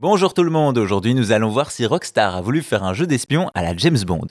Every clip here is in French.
Bonjour tout le monde, aujourd'hui nous allons voir si Rockstar a voulu faire un jeu d'espion à la James Bond.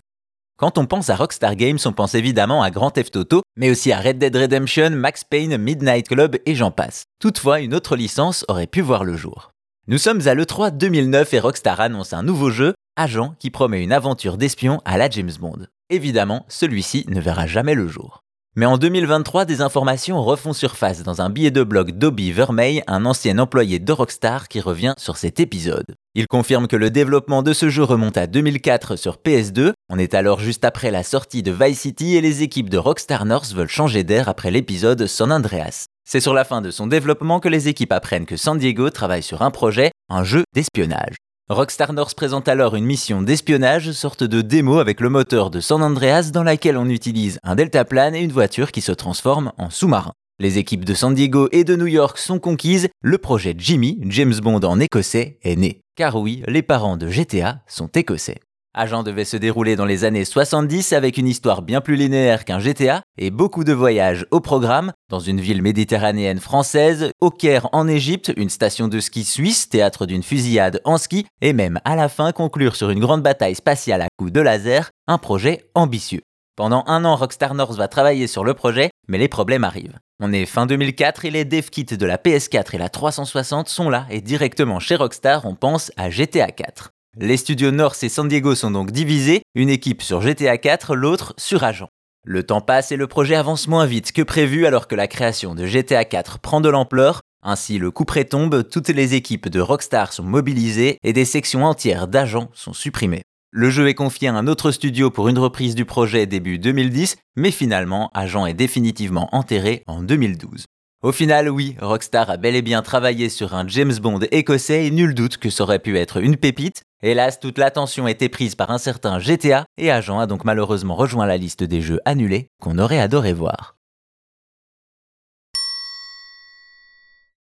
Quand on pense à Rockstar Games, on pense évidemment à Grand Theft Auto, mais aussi à Red Dead Redemption, Max Payne, Midnight Club et j'en passe. Toutefois, une autre licence aurait pu voir le jour. Nous sommes à l'E3 2009 et Rockstar annonce un nouveau jeu, Agent, qui promet une aventure d'espion à la James Bond. Évidemment, celui-ci ne verra jamais le jour. Mais en 2023, des informations refont surface dans un billet de blog d'Obi Vermeil, un ancien employé de Rockstar qui revient sur cet épisode. Il confirme que le développement de ce jeu remonte à 2004 sur PS2, on est alors juste après la sortie de Vice City et les équipes de Rockstar North veulent changer d'air après l'épisode San Andreas. C'est sur la fin de son développement que les équipes apprennent que San Diego travaille sur un projet, un jeu d'espionnage. Rockstar North présente alors une mission d'espionnage, sorte de démo avec le moteur de San Andreas dans laquelle on utilise un deltaplane et une voiture qui se transforme en sous-marin. Les équipes de San Diego et de New York sont conquises, le projet Jimmy, James Bond en écossais, est né. Car oui, les parents de GTA sont écossais. Agent devait se dérouler dans les années 70 avec une histoire bien plus linéaire qu'un GTA et beaucoup de voyages au programme dans une ville méditerranéenne française, au Caire en Égypte, une station de ski suisse, théâtre d'une fusillade en ski et même à la fin conclure sur une grande bataille spatiale à coups de laser, un projet ambitieux. Pendant un an, Rockstar North va travailler sur le projet, mais les problèmes arrivent. On est fin 2004 et les dev kits de la PS4 et la 360 sont là et directement chez Rockstar on pense à GTA 4. Les studios North et San Diego sont donc divisés, une équipe sur GTA 4, l'autre sur Agent. Le temps passe et le projet avance moins vite que prévu alors que la création de GTA 4 prend de l'ampleur. Ainsi, le coup près tombe, toutes les équipes de Rockstar sont mobilisées et des sections entières d'agents sont supprimées. Le jeu est confié à un autre studio pour une reprise du projet début 2010, mais finalement, Agent est définitivement enterré en 2012. Au final, oui, Rockstar a bel et bien travaillé sur un James Bond écossais et nul doute que ça aurait pu être une pépite. Hélas, toute l'attention été prise par un certain GTA et Agent a donc malheureusement rejoint la liste des jeux annulés qu'on aurait adoré voir.